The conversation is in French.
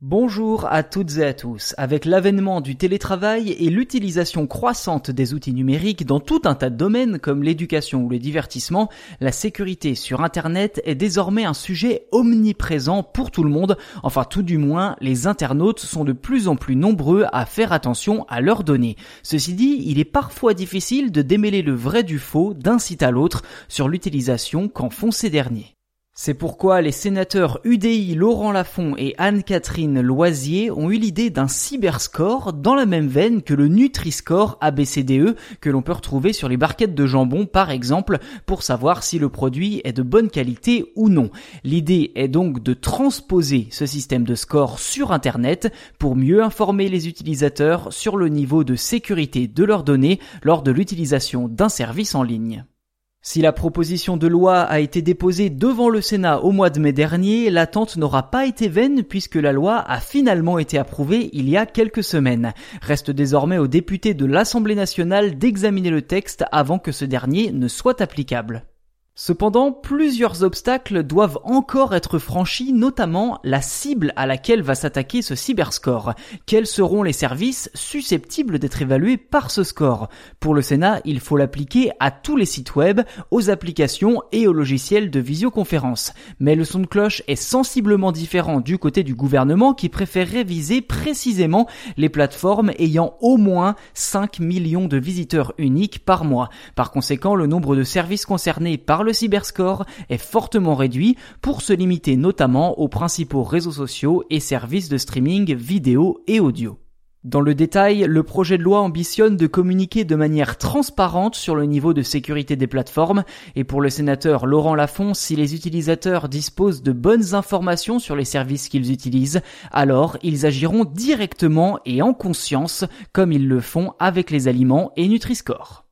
Bonjour à toutes et à tous. Avec l'avènement du télétravail et l'utilisation croissante des outils numériques dans tout un tas de domaines comme l'éducation ou le divertissement, la sécurité sur Internet est désormais un sujet omniprésent pour tout le monde. Enfin, tout du moins, les internautes sont de plus en plus nombreux à faire attention à leurs données. Ceci dit, il est parfois difficile de démêler le vrai du faux d'un site à l'autre sur l'utilisation qu'en font ces derniers. C'est pourquoi les sénateurs UDI Laurent Lafont et Anne-Catherine Loisier ont eu l'idée d'un cyberscore dans la même veine que le Nutri-Score ABCDE que l'on peut retrouver sur les barquettes de jambon par exemple pour savoir si le produit est de bonne qualité ou non. L'idée est donc de transposer ce système de score sur Internet pour mieux informer les utilisateurs sur le niveau de sécurité de leurs données lors de l'utilisation d'un service en ligne. Si la proposition de loi a été déposée devant le Sénat au mois de mai dernier, l'attente n'aura pas été vaine puisque la loi a finalement été approuvée il y a quelques semaines. Reste désormais aux députés de l'Assemblée nationale d'examiner le texte avant que ce dernier ne soit applicable. Cependant, plusieurs obstacles doivent encore être franchis, notamment la cible à laquelle va s'attaquer ce cyberscore. Quels seront les services susceptibles d'être évalués par ce score? Pour le Sénat, il faut l'appliquer à tous les sites web, aux applications et aux logiciels de visioconférence. Mais le son de cloche est sensiblement différent du côté du gouvernement qui préférerait viser précisément les plateformes ayant au moins 5 millions de visiteurs uniques par mois. Par conséquent, le nombre de services concernés par le le cyberscore est fortement réduit pour se limiter notamment aux principaux réseaux sociaux et services de streaming vidéo et audio. Dans le détail, le projet de loi ambitionne de communiquer de manière transparente sur le niveau de sécurité des plateformes et pour le sénateur Laurent Lafont, si les utilisateurs disposent de bonnes informations sur les services qu'ils utilisent, alors ils agiront directement et en conscience comme ils le font avec les aliments et Nutri-Score.